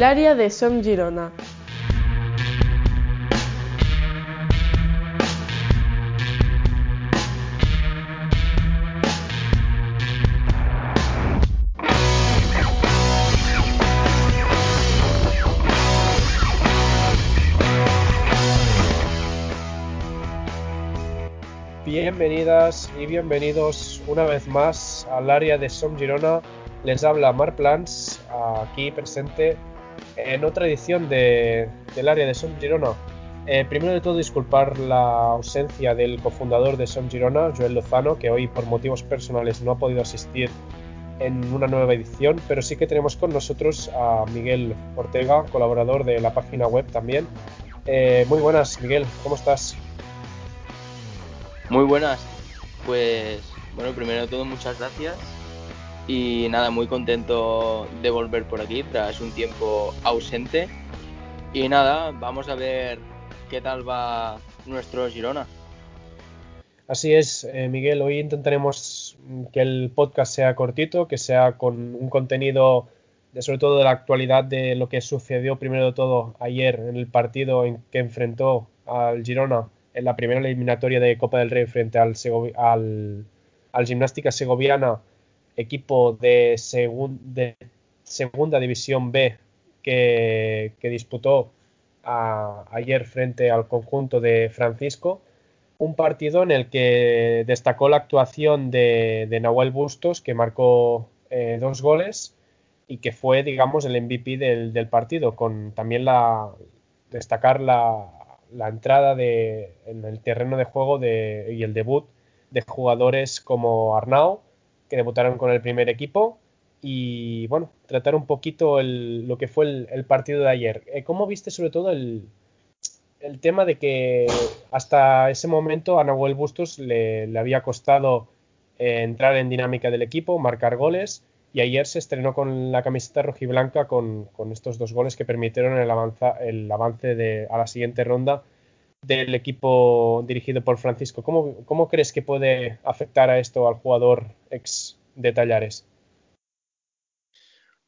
el área de Som Girona. Bienvenidas y bienvenidos una vez más al área de Som Girona. Les habla Mar Plans, aquí presente en otra edición de, del área de Som Girona. Eh, primero de todo, disculpar la ausencia del cofundador de Som Girona, Joel Lozano, que hoy por motivos personales no ha podido asistir en una nueva edición, pero sí que tenemos con nosotros a Miguel Ortega, colaborador de la página web también. Eh, muy buenas, Miguel, ¿cómo estás? Muy buenas. Pues bueno, primero de todo muchas gracias y nada, muy contento de volver por aquí tras un tiempo ausente. Y nada, vamos a ver qué tal va nuestro Girona. Así es, eh, Miguel, hoy intentaremos que el podcast sea cortito, que sea con un contenido de sobre todo de la actualidad de lo que sucedió primero de todo ayer en el partido en que enfrentó al Girona en la primera eliminatoria de Copa del Rey frente al, al, al Gimnástica Segoviana, equipo de, de Segunda División B que, disputó ayer frente al conjunto de Francisco. Un partido en el que destacó la actuación de, Nahuel Bustos, que marcó eh, dos goles y que fue, digamos, el MVP del, del partido, con también la destacar la, la entrada de, en el terreno de juego de, y el debut de jugadores como Arnau, que debutaron con el primer equipo, y bueno, tratar un poquito lo que fue el, partido de ayer. Eh, ¿Cómo viste sobre todo el, el, tema de que hasta ese momento a Nahuel Bustos le, le había costado eh, entrar en dinámica del equipo, marcar goles? y ayer se estrenó con la camiseta rojiblanca con, con estos dos goles que permitieron el, el avance de, a la siguiente ronda del equipo dirigido por Francisco. ¿Cómo, ¿Cómo, crees que puede afectar a esto al jugador ex de Tallares?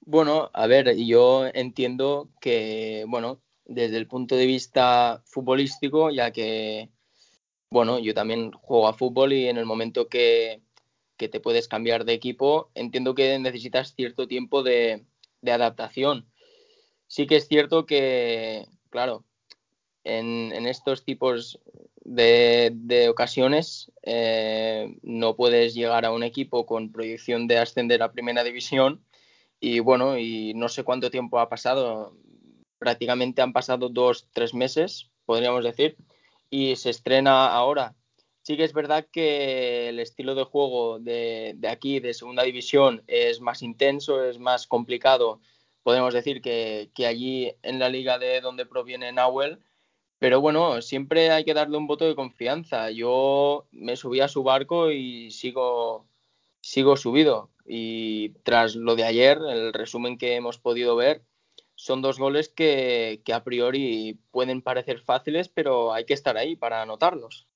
Bueno, a ver, yo entiendo que, bueno, desde el punto de vista futbolístico, ya que, bueno, yo también juego a fútbol y en el momento que, que te puedes cambiar de equipo, entiendo que necesitas cierto tiempo de, adaptación. Sí que es cierto que, claro, en, estos tipos de, ocasiones eh, no puedes llegar a un equipo con proyección de ascender a primera división y bueno, y no sé cuánto tiempo ha pasado, prácticamente han pasado dos, tres meses, podríamos decir, y se estrena ahora Sí que es verdad que el estilo de juego de, aquí, de segunda división, es más intenso, es más complicado, podemos decir, que, allí en la liga de donde proviene Nahuel. Pero bueno, siempre hay que darle un voto de confianza. Yo me subí a su barco y sigo, sigo subido. Y tras lo de ayer, el resumen que hemos podido ver, son dos goles que, que a priori pueden parecer fáciles, pero hay que estar ahí para anotarlos.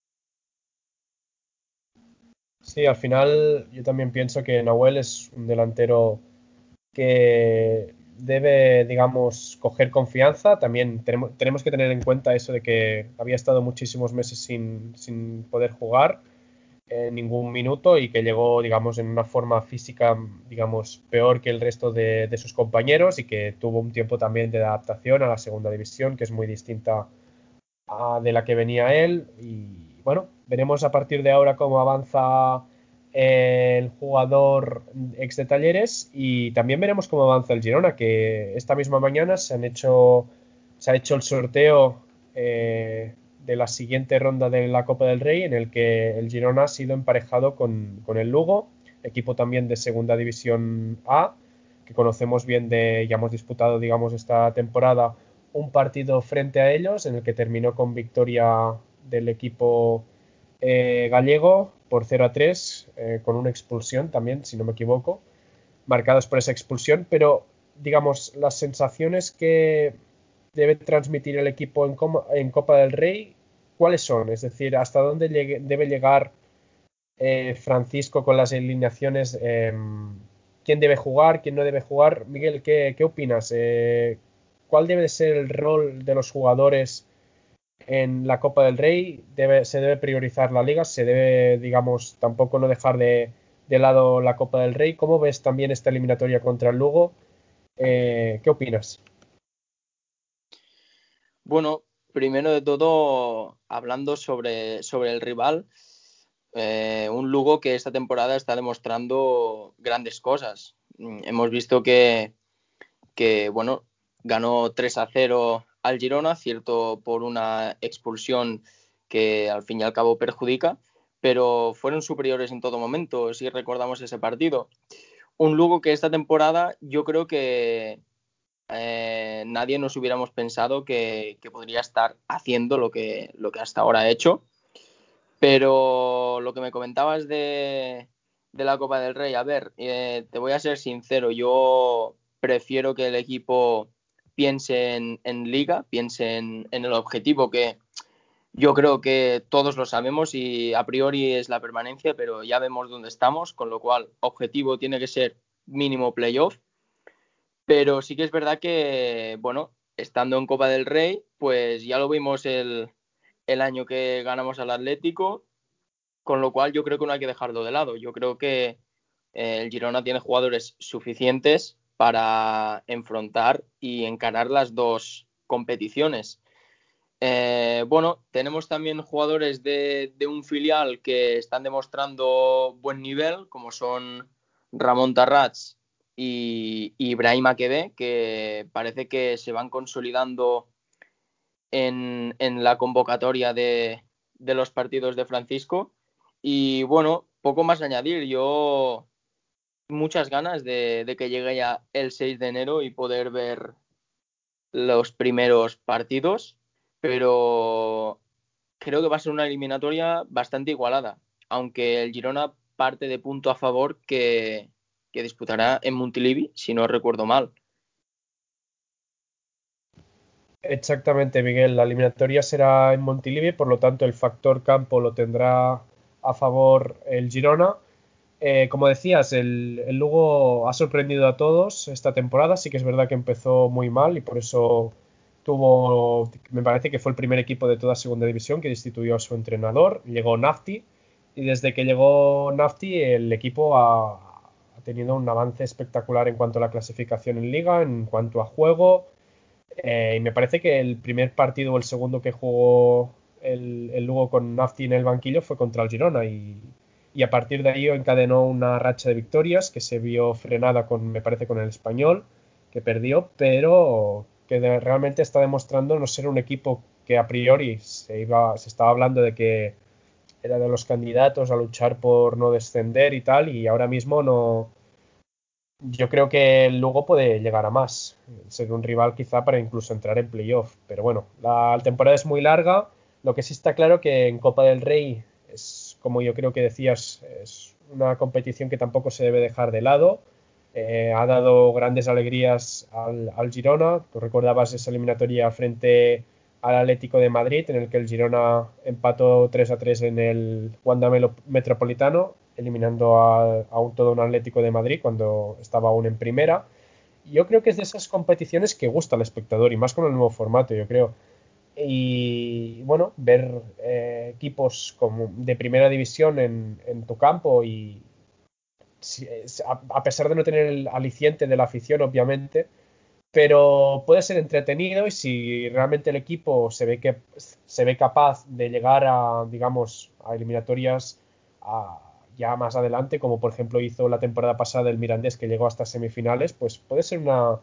Sí, al final yo también pienso que Nahuel es un delantero que debe, digamos, coger confianza. También tenemos, tenemos que tener en cuenta eso de que había estado muchísimos meses sin, poder jugar en ningún minuto y que llegó, digamos, en una forma física, digamos, peor que el resto de, de sus compañeros y que tuvo un tiempo también de adaptación a la segunda división, que es muy distinta a de la que venía él. Y bueno, veremos a partir de ahora cómo avanza el jugador ex de Talleres y también veremos cómo avanza el Girona, que esta misma mañana se han hecho se ha hecho el sorteo eh, de la siguiente ronda de la Copa del Rey en el que el Girona ha sido emparejado con, el Lugo, equipo también de Segunda División A, que conocemos bien de, ya hemos disputado, digamos, esta temporada un partido frente a ellos en el que terminó con victoria del equipo eh, gallego por 0 a 3, eh, con una expulsión también, si no me equivoco, marcados por esa expulsión, pero digamos, las sensaciones que debe transmitir el equipo en, Copa del Rey, ¿cuáles son? Es decir, ¿hasta dónde debe llegar eh, Francisco con las alineaciones? Em, ¿Quién debe jugar? ¿Quién no debe jugar? Miguel, ¿qué, opinas? cuál debe ser el rol de los jugadores en la Copa del Rey. se debe priorizar la liga, se debe, digamos, tampoco no dejar de, lado la Copa del Rey. ¿Cómo ves también esta eliminatoria contra el Lugo? Eh, ¿Qué opinas? Bueno, primero de todo, hablando sobre, el rival, eh, un Lugo que esta temporada está demostrando grandes cosas. Mm, hemos visto que, que bueno, ganó 3 a 0 al Girona, cierto por una expulsión que al fin y al cabo perjudica, pero fueron superiores en todo momento, si recordamos ese partido. Un Lugo que esta temporada yo creo que eh, nadie nos hubiéramos pensado que, podría estar haciendo lo que, hasta ahora ha hecho. Pero lo que me comentabas de, la Copa del Rey, a ver, eh, te voy a ser sincero, yo prefiero que el equipo piense en, liga, piense en, el objetivo que yo creo que todos lo sabemos y a priori es la permanencia, pero ya vemos dónde estamos, con lo cual objetivo tiene que ser mínimo playoff. Pero sí que es verdad que, bueno, estando en Copa del Rey, pues ya lo vimos el, el año que ganamos al Atlético, con lo cual yo creo que no hay que dejarlo de lado. Yo creo que eh, el Girona tiene jugadores suficientes para enfrentar y encarar las dos competiciones. Eh, bueno, tenemos también jugadores de, un filial que están demostrando buen nivel, como son Ramón Tarrats y, Ibrahim Akebe, que parece que se van consolidando en, la convocatoria de, los partidos de Francisco. Y bueno, poco más añadir. Yo muchas ganas de, que llegue ya el 6 de enero y poder ver los primeros partidos, pero creo que va a ser una eliminatoria bastante igualada, aunque el Girona parte de punto a favor que, que disputará en Montilivi, si no recuerdo mal. Exactamente, Miguel. La eliminatoria será en Montilivi, por lo tanto el factor campo lo tendrá a favor el Girona. Eh, como decías, el, Lugo ha sorprendido a todos esta temporada. Sí que es verdad que empezó muy mal y por eso tuvo, me parece que fue el primer equipo de toda segunda división que destituyó a su entrenador. Llegó Nafti y desde que llegó Nafti el equipo ha, tenido un avance espectacular en cuanto a la clasificación en liga, en cuanto a juego eh, y me parece que el primer partido o el segundo que jugó el, Lugo con Nafti en el banquillo fue contra el Girona y, a partir de ahí encadenó una racha de victorias que se vio frenada con, me parece, con el español, que perdió, pero que realmente está demostrando no ser un equipo que a priori se, iba, se estaba hablando de que era de los candidatos a luchar por no descender y tal, y ahora mismo no, yo creo que el puede llegar a más, ser un rival quizá para incluso entrar en playoff. Pero bueno, la temporada es muy larga. Lo que sí está claro que en Copa del Rey es, como yo creo que decías, es una competición que tampoco se debe dejar de lado. Eh, ha dado grandes alegrías al, Girona. Tú recordabas esa eliminatoria frente al Atlético de Madrid, en el que el Girona empató 3 a 3 en el Wanda Metropolitano eliminando a, un todo un Atlético de Madrid cuando estaba aún en primera. Yo creo que es de esas competiciones que gusta al espectador y más con el nuevo formato, yo creo. Y bueno, ver eh, equipos como de primera división en, tu campo y a, pesar de no tener el aliciente de la afición, obviamente, pero puede ser entretenido y si realmente el equipo se ve que se ve capaz de llegar a, digamos, a eliminatorias a, ya más adelante, como por ejemplo hizo la temporada pasada el Mirandés que llegó hasta semifinales, pues puede ser una,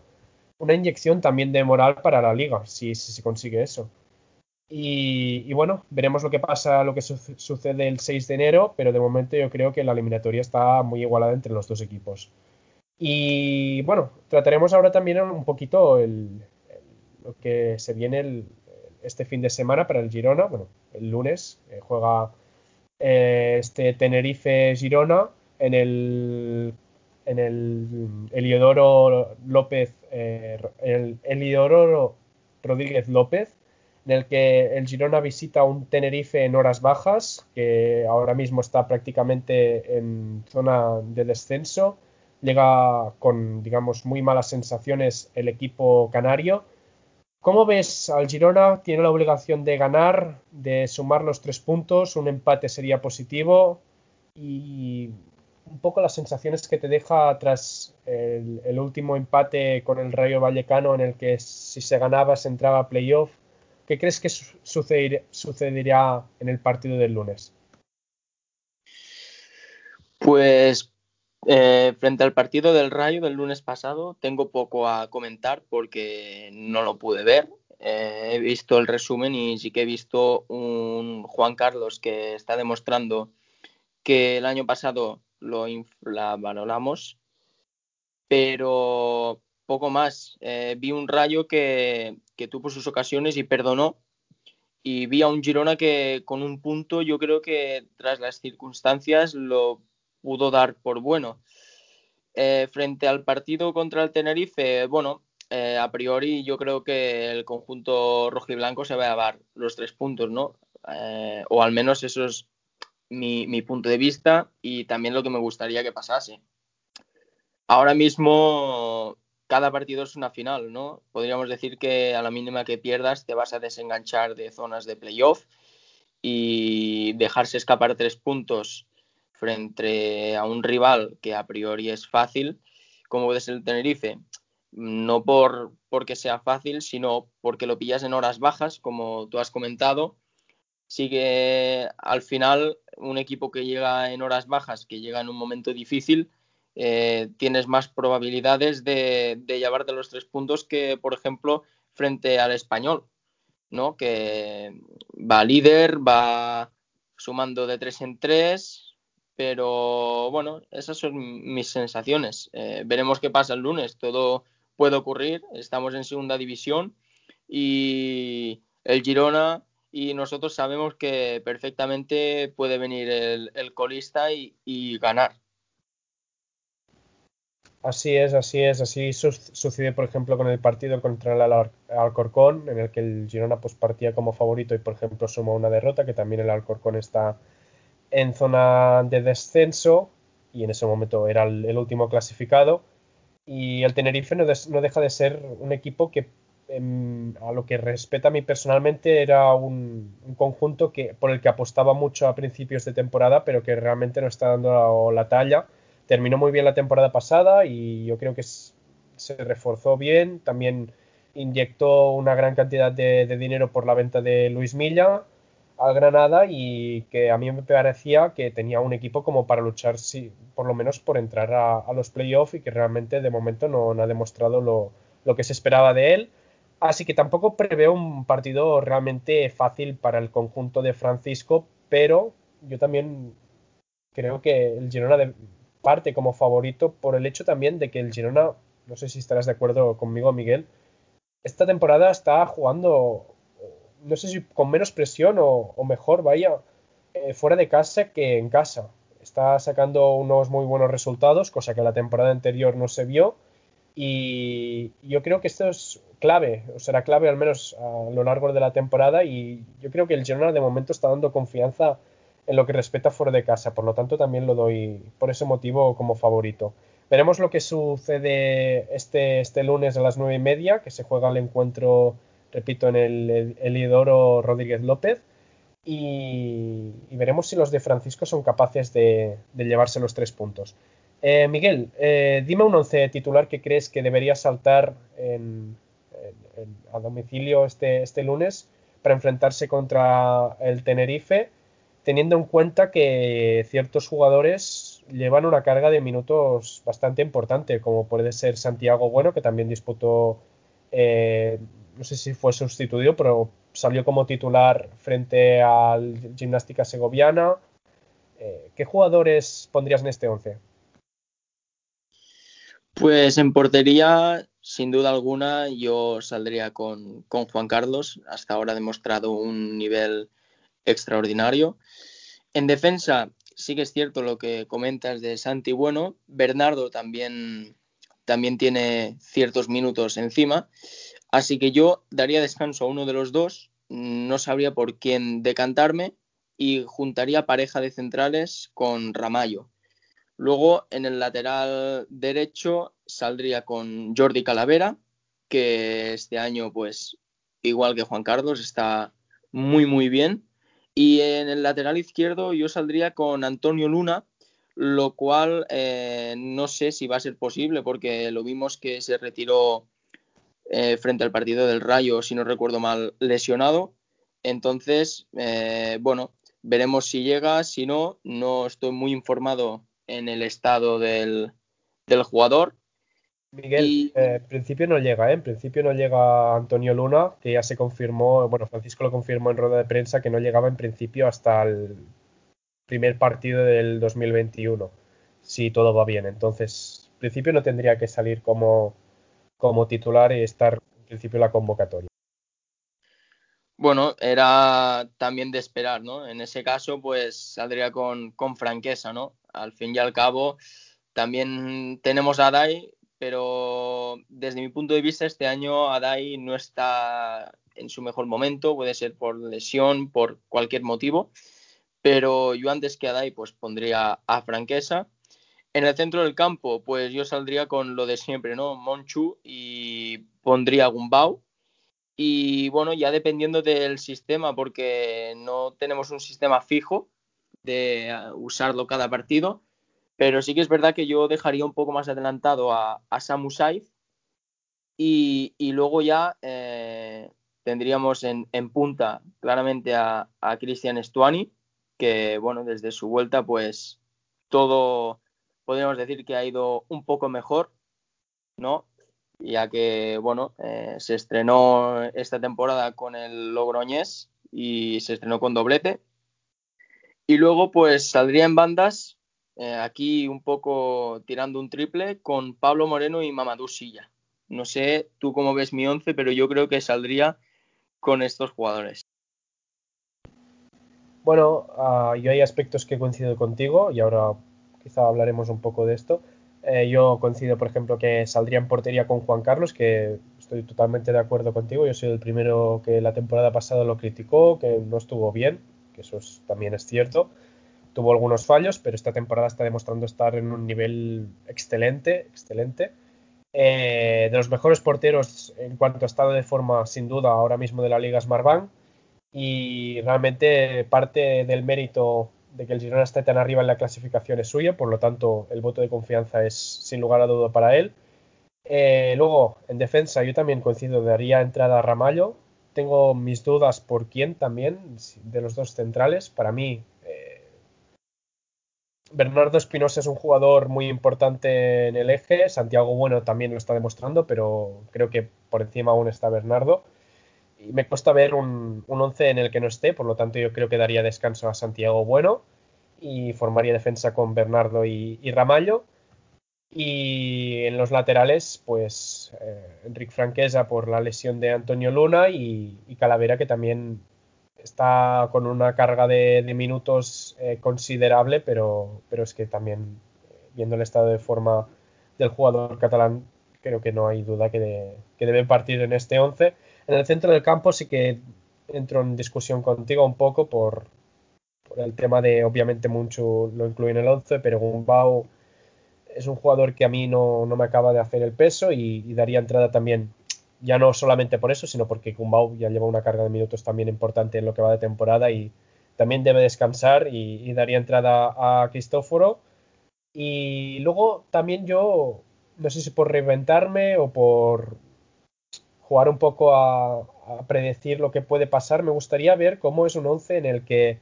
inyección también de moral para la liga, si, se consigue eso. Y, bueno, veremos lo que pasa, lo que sucede el 6 de enero, pero de momento yo creo que la eliminatoria está muy igualada entre los dos equipos. Y bueno, trataremos ahora también un poquito lo que se viene este fin de semana para el Girona. Bueno, el lunes eh, juega eh, este Tenerife Girona en el en el Eliodoro López eh, el Eliodoro Rodríguez López en el que el Girona visita un Tenerife en horas bajas que ahora mismo está prácticamente en zona de descenso llega con digamos muy malas sensaciones el equipo canario ¿Cómo ves al Girona? Tiene la obligación de ganar, de sumar los tres puntos, un empate sería positivo y un poco las sensaciones que te deja tras el, último empate con el Rayo Vallecano en el que si se ganaba se entraba a playoff. ¿Qué crees que sucederá en el partido del lunes? Pues eh, frente al partido del Rayo del lunes pasado, tengo poco a comentar porque no lo pude ver. Eh, he visto el resumen y sí que he visto un Juan Carlos que está demostrando que el año pasado lo valoramos, pero poco más. Eh, vi un Rayo que, que tuvo sus ocasiones y perdonó. Y vi a un Girona que con un punto yo creo que tras las circunstancias lo pudo dar por bueno. Eh, frente al partido contra el Tenerife, bueno, eh, a priori yo creo que el conjunto rojiblanco se va a llevar los tres puntos, ¿no? Eh, o al menos eso es mi, mi, punto de vista y también lo que me gustaría que pasase. Ahora mismo cada partido es una final, ¿no? Podríamos decir que a la mínima que pierdas te vas a desenganchar de zonas de playoff y dejarse escapar tres puntos frente a un rival que a priori es fácil, como puede ser el Tenerife, no por porque sea fácil, sino porque lo pillas en horas bajas, como tú has comentado. Sigue al final un equipo que llega en horas bajas, que llega en un momento difícil, eh, tienes más probabilidades de, llevarte los tres puntos que, por ejemplo, frente al español, ¿no? Que va líder, va sumando de tres en tres, pero bueno, esas son mis sensaciones. Eh, veremos qué pasa el lunes. Todo puede ocurrir. Estamos en segunda división y el Girona y nosotros sabemos que perfectamente puede venir el, colista y, ganar. Así es, así es, así sucede por ejemplo con el partido contra el Alcorcón, en el que el Girona pues partía como favorito y por ejemplo suma una derrota, que también el Alcorcón está en zona de descenso y en ese momento era el, último clasificado. Y el Tenerife no, deja de ser un equipo que, em, a lo que respeta a mí personalmente, era un, conjunto que, por el que apostaba mucho a principios de temporada, pero que realmente no está dando la, talla. Terminó muy bien la temporada pasada y yo creo que se reforzó bien. También inyectó una gran cantidad de dinero por la venta de Luis Milla al Granada y que a mí me parecía que tenía un equipo como para luchar, sí, por lo menos por entrar a, los playoffs y que realmente de momento no, ha demostrado lo, que se esperaba de él. Así que tampoco preveo un partido realmente fácil para el conjunto de Francisco, pero yo también creo que el Girona parte como favorito por el hecho también de que el Girona, no sé si estarás de acuerdo conmigo, Miguel, esta temporada está jugando no sé si con menos presión o, mejor, vaya, eh, fuera de casa que en casa. Está sacando unos muy buenos resultados, cosa que la temporada anterior no se vio. Y yo creo que esto es clave, o será clave al menos a lo largo de la temporada. Y yo creo que el Girona de momento está dando confianza en lo que respecta fuera de casa. Por lo tanto, también lo doy por ese motivo como favorito. Veremos lo que sucede este, este lunes a las nueve y media, que se juega el encuentro repito, en el, Elidoro Rodríguez López. Y, veremos si los de Francisco son capaces de, llevarse los tres puntos. Eh, Miguel, eh, dime un once titular que crees que debería saltar a domicilio este, este lunes para enfrentarse contra el Tenerife, teniendo en cuenta que ciertos jugadores llevan una carga de minutos bastante importante, como puede ser Santiago Bueno, que también disputó eh, no sé si fue sustituido, pero salió como titular frente al Gimnástica Segoviana. Eh, ¿Qué jugadores pondrías en este 11? Pues en portería, sin duda alguna, yo saldría con, con, Juan Carlos. Hasta ahora ha demostrado un nivel extraordinario. En defensa, sí que es cierto lo que comentas de Santi Bueno. Bernardo también, también tiene ciertos minutos encima. Así que yo daría descanso a uno de los dos, no sabría por quién decantarme y juntaría pareja de centrales con Ramallo. Luego en el lateral derecho saldría con Jordi Calavera, que este año pues igual que Juan Carlos, está muy, muy bien. Y en el lateral izquierdo yo saldría con Antonio Luna, lo cual eh, no sé si va a ser posible porque lo vimos que se retiró eh, frente al partido del Rayo, si no recuerdo mal, lesionado. Entonces, eh, bueno, veremos si llega, si no, no estoy muy informado en el estado del, del jugador. Miguel, en principio no llega, ¿eh? En principio no llega Antonio Luna, que ya se confirmó, bueno, Francisco lo confirmó en rueda de prensa que no llegaba en principio hasta el primer partido del 2021, si todo va bien. Entonces, en principio no tendría que salir como, como titular y estar en principio la convocatoria. Bueno, era también de esperar, ¿no? En ese caso, pues saldría con, con franqueza, ¿no? Al fin y al cabo, también tenemos a Dai, pero desde mi punto de vista, este año Adai no está en su mejor momento, puede ser por lesión, por cualquier motivo pero yo antes que a Dai pues pondría a Franquesa. En el centro del campo, pues yo saldría con lo de siempre, ¿no? Monchu y pondría a Gumbau. Y bueno, ya dependiendo del sistema, porque no tenemos un sistema fijo de usarlo cada partido, pero sí que es verdad que yo dejaría un poco más adelantado a, a Samu Saiz y, luego ya eh, tendríamos en, punta claramente a, a Cristian Stuani que bueno, desde su vuelta pues todo podríamos decir que ha ido un poco mejor, ¿no? Ya que bueno, eh, se estrenó esta temporada con el Logroñés y se estrenó con doblete. Y luego pues saldría en bandas, eh, aquí un poco tirando un triple con Pablo Moreno y Mamadou Silla. No sé tú cómo ves mi once, pero yo creo que saldría con estos jugadores. Bueno, uh, yo hay aspectos que coincido contigo y ahora quizá hablaremos un poco de esto. Eh, yo coincido, por ejemplo, que saldría en portería con Juan Carlos, que estoy totalmente de acuerdo contigo. Yo soy el primero que la temporada pasada lo criticó, que no estuvo bien, que eso también es cierto. Tuvo algunos fallos, pero esta temporada está demostrando estar en un nivel excelente, excelente. Eh, de los mejores porteros en cuanto a estado de forma, sin duda, ahora mismo de la Liga Smartbank y realmente parte del mérito de que el Girona esté tan arriba en la clasificación es suyo, por lo tanto el voto de confianza es sin lugar a duda para él. Eh, luego, en defensa, yo también coincido, daría entrada a Ramallo. Tengo mis dudas por quién también, de los dos centrales. Para mí, Bernardo Espinosa es un jugador muy importante en el eje. Santiago Bueno también lo está demostrando, pero creo que por encima aún está Bernardo me cuesta ver un, un once en el que no esté, por lo tanto yo creo que daría descanso a Santiago Bueno y formaría defensa con Bernardo y, Ramallo. Y en los laterales, pues eh, Enrique Franquesa por la lesión de Antonio Luna y, Calavera que también está con una carga de, minutos eh, considerable, pero, pero es que también eh, viendo el estado de forma del jugador catalán, creo que no hay duda que, que debe partir en este 11 en el centro del campo sí que entro en discusión contigo un poco por, el tema de, obviamente, mucho lo incluye en el 11, pero Gumbau es un jugador que a mí no, me acaba de hacer el peso y, daría entrada también, ya no solamente por eso, sino porque Gumbau ya lleva una carga de minutos también importante en lo que va de temporada y también debe descansar y, daría entrada a Cristóforo. Y luego también yo, no sé si por reinventarme o por jugar un poco a, predecir lo que puede pasar, me gustaría ver cómo es un 11 en el que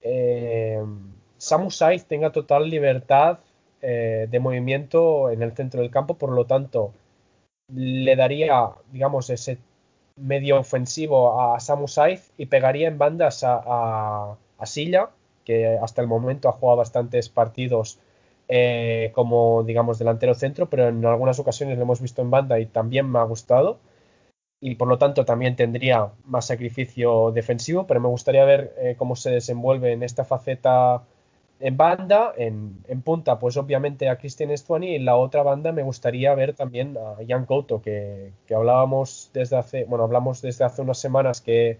eh, Samu Saiz tenga total libertad eh, de movimiento en el centro del campo, por lo tanto, le daría, digamos, ese medio ofensivo a Samu Saiz y pegaría en bandas a, Silla, que hasta el momento ha jugado bastantes partidos eh, como, digamos, delantero centro, pero en algunas ocasiones lo hemos visto en banda y también me ha gustado. Y por lo tanto también tendría más sacrificio defensivo, pero me gustaría ver eh, cómo se desenvuelve en esta faceta en banda, en, punta, pues obviamente a Cristian Estuani y en la otra banda me gustaría ver también a Jan Couto, que, hablábamos desde hace, bueno, hablamos desde hace unas semanas que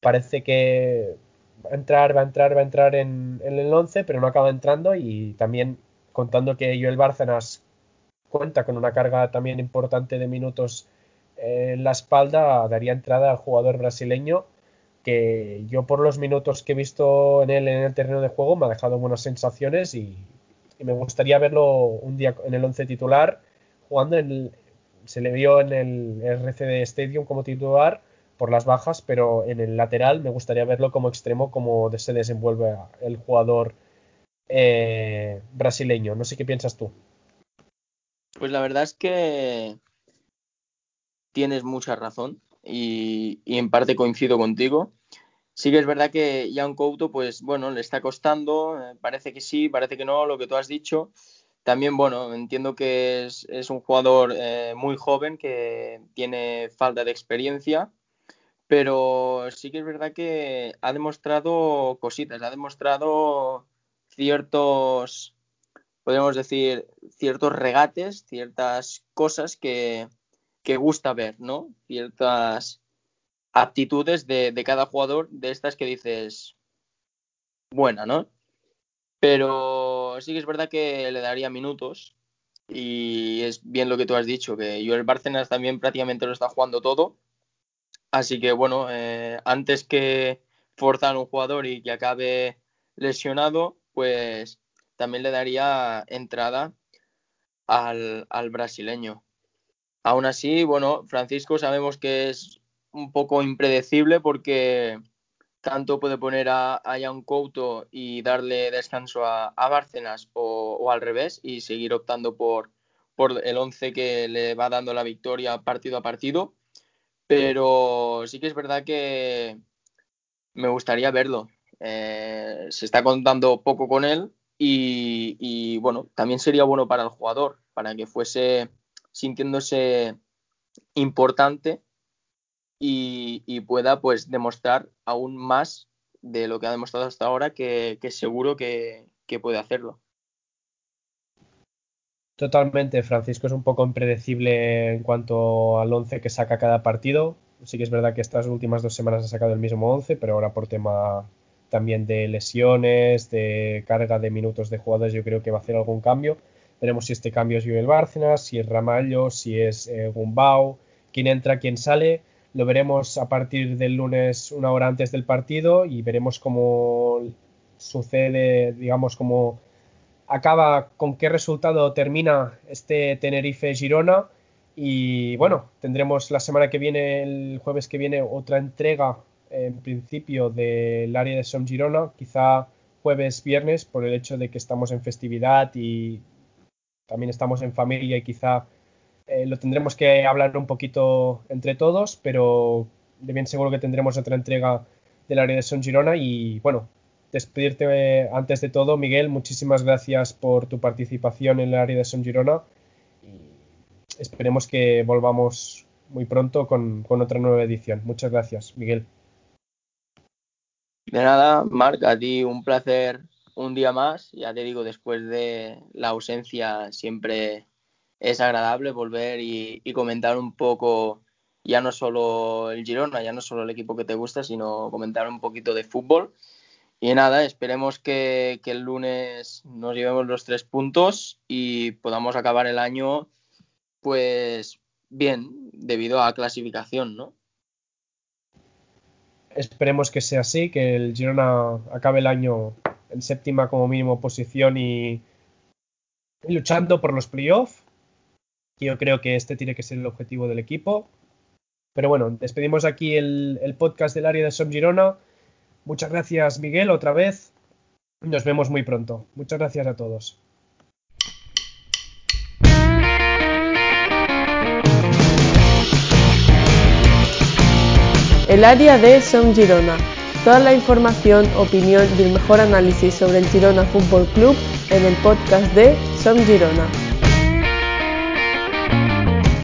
parece que va a entrar, va a entrar, va a entrar en, en el 11, pero no acaba entrando y también contando que Joel Bárcenas cuenta con una carga también importante de minutos en la espalda daría entrada al jugador brasileño que yo por los minutos que he visto en él en el terreno de juego me ha dejado buenas sensaciones y, me gustaría verlo un día en el 11 titular jugando en se le vio en el RCD Stadium como titular por las bajas, pero en el lateral me gustaría verlo como extremo como se desenvuelve el jugador eh, brasileño. No sé qué piensas tú. Pues la verdad es que tienes mucha razón y, en parte coincido contigo. Sí que es verdad que Jan Couto, pues bueno, le está costando, eh, parece que sí, parece que no, lo que tú has dicho. También, bueno, entiendo que es, un jugador eh, muy joven que tiene falta de experiencia, pero sí que es verdad que ha demostrado cositas, ha demostrado ciertos, podríamos decir, ciertos regates, ciertas cosas que, que gusta ver, ¿no? Ciertas aptitudes de, cada jugador de estas que dices, buena, ¿no? Pero sí que es verdad que le daría minutos y es bien lo que tú has dicho, que Joel Bárcenas también prácticamente lo está jugando todo. Así que bueno, eh, antes que forzar a un jugador y que acabe lesionado, pues también le daría entrada al, al brasileño. Aún así, bueno, Francisco sabemos que es un poco impredecible porque tanto puede poner a, a Jan Couto y darle descanso a, Bárcenas o, al revés y seguir optando por, el 11 que le va dando la victoria partido a partido. Pero sí que es verdad que me gustaría verlo. Eh, se está contando poco con él y, bueno, también sería bueno para el jugador, para que fuese sintiéndose importante y, pueda pues demostrar aún más de lo que ha demostrado hasta ahora que, seguro que, puede hacerlo. Totalmente, Francisco es un poco impredecible en cuanto al 11 que saca cada partido. Sí que es verdad que estas últimas dos semanas ha sacado el mismo 11, pero ahora por tema también de lesiones, de carga de minutos de jugadores, yo creo que va a hacer algún cambio. Veremos si este cambio es Joel Bárcenas, si es Ramallo, si es eh, Gumbau, quién entra, quién sale. Lo veremos a partir del lunes, una hora antes del partido, y veremos cómo sucede, digamos, cómo acaba, con qué resultado termina este Tenerife-Girona. Y bueno, tendremos la semana que viene, el jueves que viene, otra entrega en principio del área de Som Girona, quizá jueves, viernes, por el hecho de que estamos en festividad y también estamos en familia y quizá eh, lo tendremos que hablar un poquito entre todos, pero de bien seguro que tendremos otra entrega del área de Son Girona y bueno, despedirte eh, antes de todo, Miguel, muchísimas gracias por tu participación en el área de Son Girona y esperemos que volvamos muy pronto con, con otra nueva edición. Muchas gracias, Miguel. De nada, Marc, a ti un placer un día más. Ya te digo, después de la ausencia siempre es agradable volver y, comentar un poco, ya no solo el Girona, ya no solo el equipo que te gusta, sino comentar un poquito de fútbol. Y nada, esperemos que, el lunes nos llevemos los tres puntos y podamos acabar el año, pues bien, debido a clasificación, ¿no? Esperemos que sea así, que el Girona acabe el año en séptima como mínimo posición y, luchando por los playoffs. Yo creo que este tiene que ser el objetivo del equipo. Pero bueno, despedimos aquí el, podcast del área de Som Girona. Muchas gracias, Miguel, otra vez. Nos vemos muy pronto. Muchas gracias a todos. El área de Som Girona Toda la información, opinión y el mejor análisis sobre el Girona Fútbol Club en el podcast de Som Girona.